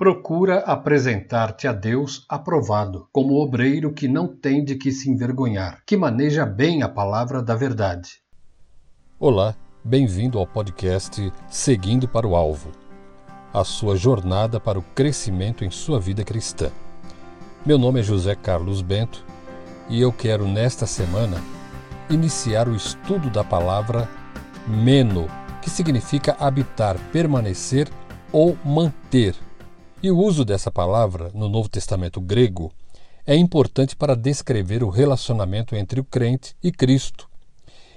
Procura apresentar-te a Deus aprovado, como obreiro que não tem de que se envergonhar, que maneja bem a palavra da verdade. Olá, bem-vindo ao podcast Seguindo para o Alvo a sua jornada para o crescimento em sua vida cristã. Meu nome é José Carlos Bento e eu quero, nesta semana, iniciar o estudo da palavra meno, que significa habitar, permanecer ou manter e o uso dessa palavra no Novo Testamento grego é importante para descrever o relacionamento entre o crente e Cristo.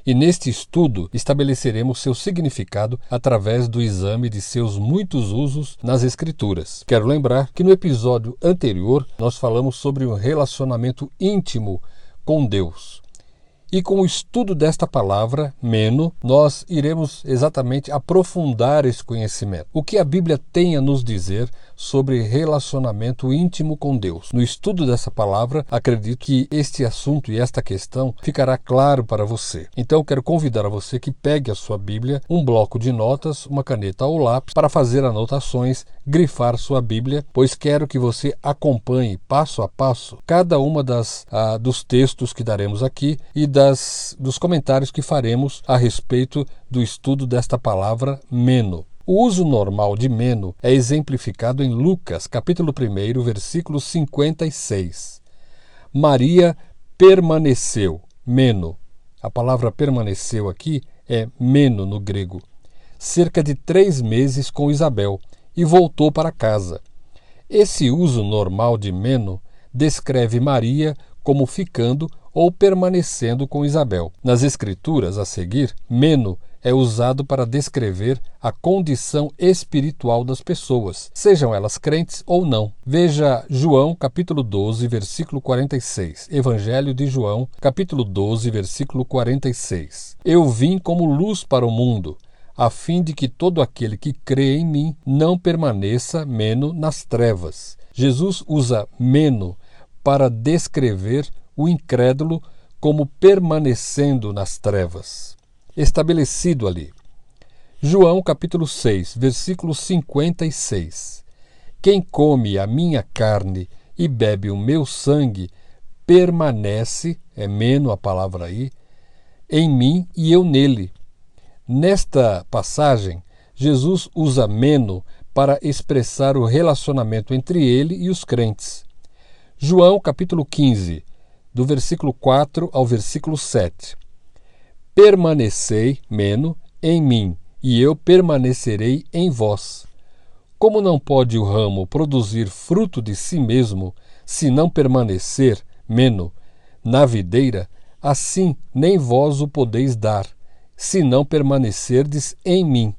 E neste estudo estabeleceremos seu significado através do exame de seus muitos usos nas Escrituras. Quero lembrar que no episódio anterior nós falamos sobre um relacionamento íntimo com Deus. E com o estudo desta palavra, meno, nós iremos exatamente aprofundar esse conhecimento. O que a Bíblia tem a nos dizer sobre relacionamento íntimo com Deus. No estudo dessa palavra, acredito que este assunto e esta questão ficará claro para você. Então, quero convidar a você que pegue a sua Bíblia, um bloco de notas, uma caneta ou lápis para fazer anotações, grifar sua Bíblia, pois quero que você acompanhe passo a passo cada uma das ah, dos textos que daremos aqui e da das, dos comentários que faremos a respeito do estudo desta palavra meno. O uso normal de meno é exemplificado em Lucas, capítulo 1, versículo 56. Maria permaneceu, meno. A palavra permaneceu aqui é meno no grego. Cerca de três meses com Isabel e voltou para casa. Esse uso normal de meno descreve Maria como ficando ou permanecendo com Isabel. Nas Escrituras, a seguir, meno é usado para descrever a condição espiritual das pessoas, sejam elas crentes ou não. Veja João, capítulo 12, versículo 46. Evangelho de João, capítulo 12, versículo 46. Eu vim como luz para o mundo, a fim de que todo aquele que crê em mim não permaneça meno nas trevas. Jesus usa meno para descrever o incrédulo como permanecendo nas trevas, estabelecido ali. João capítulo 6, versículo 56. Quem come a minha carne e bebe o meu sangue permanece, é menos a palavra aí, em mim e eu nele. Nesta passagem, Jesus usa meno para expressar o relacionamento entre ele e os crentes. João capítulo 15, do versículo 4 ao versículo 7. Permanecei, meno, em mim, e eu permanecerei em vós. Como não pode o ramo produzir fruto de si mesmo, se não permanecer, meno, na videira, assim nem vós o podeis dar, se não permanecerdes em mim.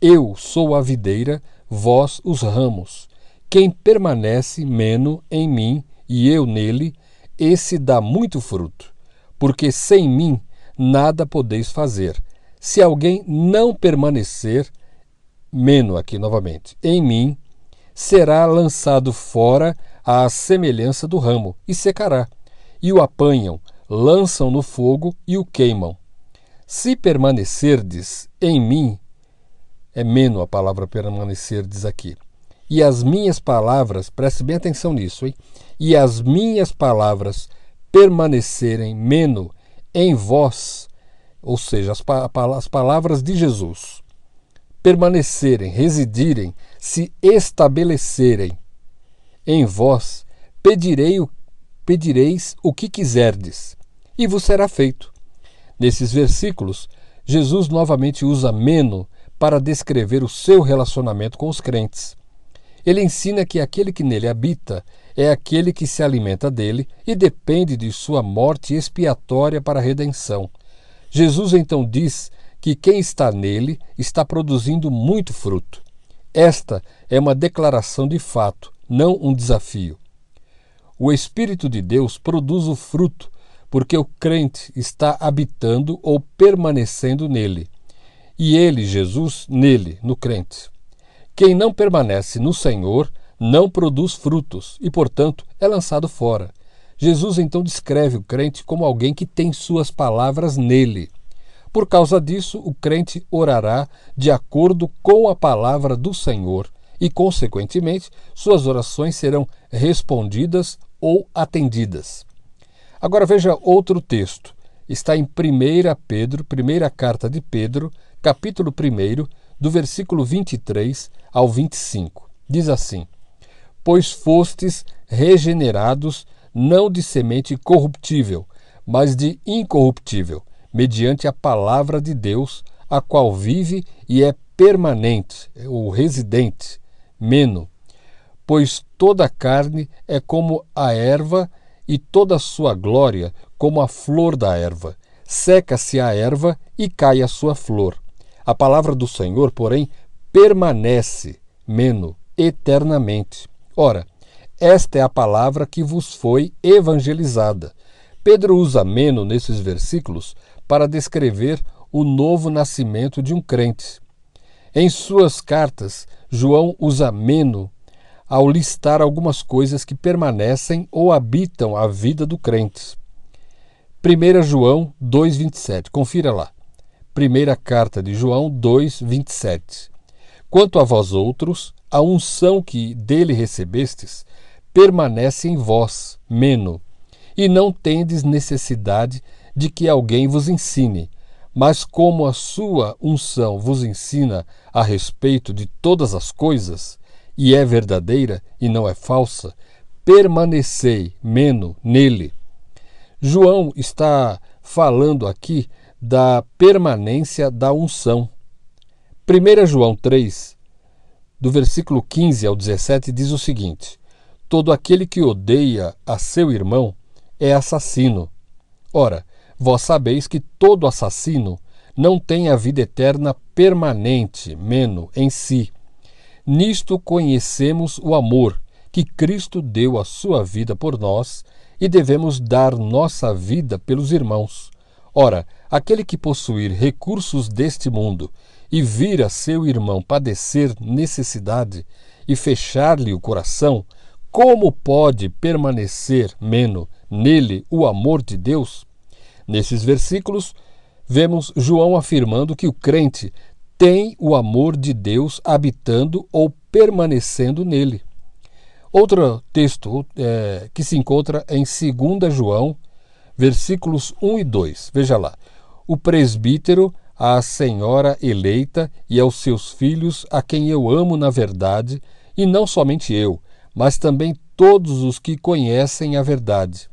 Eu sou a videira, vós os ramos. Quem permanece, meno, em mim, e eu nele, esse dá muito fruto, porque sem mim nada podeis fazer. Se alguém não permanecer, meno aqui novamente, em mim, será lançado fora à semelhança do ramo e secará. E o apanham, lançam no fogo e o queimam. Se permanecerdes em mim, é meno a palavra permanecerdes aqui. E as minhas palavras, preste bem atenção nisso, hein? e as minhas palavras permanecerem meno em vós, ou seja, as, pa as palavras de Jesus, permanecerem, residirem, se estabelecerem em vós, pedirei o, pedireis o que quiserdes, e vos será feito. Nesses versículos, Jesus novamente usa meno para descrever o seu relacionamento com os crentes. Ele ensina que aquele que nele habita é aquele que se alimenta dele e depende de sua morte expiatória para a redenção. Jesus então diz que quem está nele está produzindo muito fruto. Esta é uma declaração de fato, não um desafio. O Espírito de Deus produz o fruto porque o crente está habitando ou permanecendo nele. E ele, Jesus, nele, no crente. Quem não permanece no Senhor não produz frutos e, portanto, é lançado fora. Jesus então descreve o crente como alguém que tem suas palavras nele. Por causa disso, o crente orará de acordo com a palavra do Senhor e, consequentemente, suas orações serão respondidas ou atendidas. Agora veja outro texto. Está em 1 Pedro, primeira carta de Pedro, capítulo 1, do versículo 23 ao 25. Diz assim: Pois fostes regenerados não de semente corruptível, mas de incorruptível, mediante a palavra de Deus, a qual vive e é permanente, ou residente, meno. Pois toda a carne é como a erva, e toda a sua glória como a flor da erva. Seca-se a erva e cai a sua flor. A palavra do Senhor, porém, permanece, meno, eternamente. Ora, esta é a palavra que vos foi evangelizada. Pedro usa meno nesses versículos para descrever o novo nascimento de um crente. Em suas cartas, João usa meno ao listar algumas coisas que permanecem ou habitam a vida do crente. 1 João 2,27. Confira lá. Primeira carta de João 2:27. Quanto a vós outros, a unção que dele recebestes permanece em vós, meno, e não tendes necessidade de que alguém vos ensine, mas como a sua unção vos ensina a respeito de todas as coisas, e é verdadeira e não é falsa, permanecei, meno, nele. João está falando aqui da permanência da unção. 1 João 3, do versículo 15 ao 17, diz o seguinte: Todo aquele que odeia a seu irmão é assassino. Ora, vós sabeis que todo assassino não tem a vida eterna permanente, meno, em si. Nisto conhecemos o amor, que Cristo deu a sua vida por nós e devemos dar nossa vida pelos irmãos. Ora, aquele que possuir recursos deste mundo e vir a seu irmão padecer necessidade e fechar-lhe o coração, como pode permanecer, meno, nele o amor de Deus? Nesses versículos, vemos João afirmando que o crente tem o amor de Deus habitando ou permanecendo nele. Outro texto é, que se encontra em 2 João versículos 1 e 2. Veja lá. O presbítero, a senhora eleita e aos seus filhos, a quem eu amo na verdade, e não somente eu, mas também todos os que conhecem a verdade.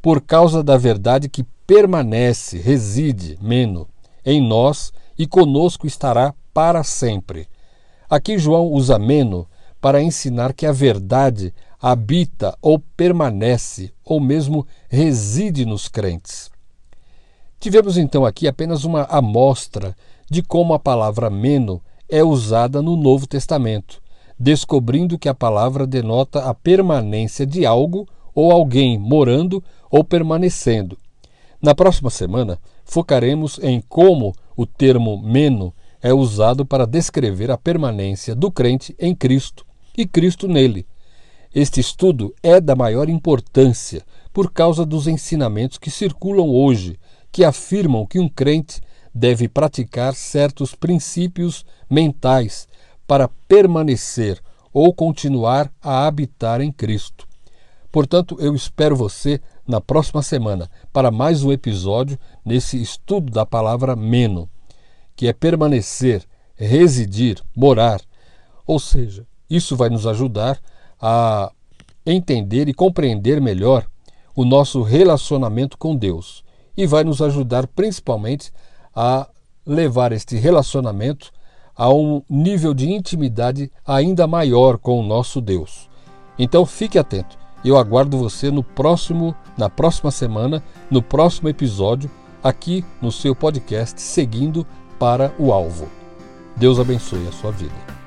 Por causa da verdade que permanece, reside, meno, em nós e conosco estará para sempre. Aqui João usa meno para ensinar que a verdade habita ou permanece ou mesmo reside nos crentes. Tivemos então aqui apenas uma amostra de como a palavra meno é usada no Novo Testamento, descobrindo que a palavra denota a permanência de algo ou alguém morando ou permanecendo. Na próxima semana, focaremos em como o termo meno é usado para descrever a permanência do crente em Cristo e Cristo nele, este estudo é da maior importância por causa dos ensinamentos que circulam hoje, que afirmam que um crente deve praticar certos princípios mentais para permanecer ou continuar a habitar em Cristo. Portanto, eu espero você na próxima semana para mais um episódio nesse estudo da palavra meno, que é permanecer, residir, morar. Ou seja, isso vai nos ajudar a entender e compreender melhor o nosso relacionamento com Deus e vai nos ajudar principalmente a levar este relacionamento a um nível de intimidade ainda maior com o nosso Deus. Então fique atento. Eu aguardo você no próximo, na próxima semana, no próximo episódio, aqui no seu podcast Seguindo para o Alvo. Deus abençoe a sua vida.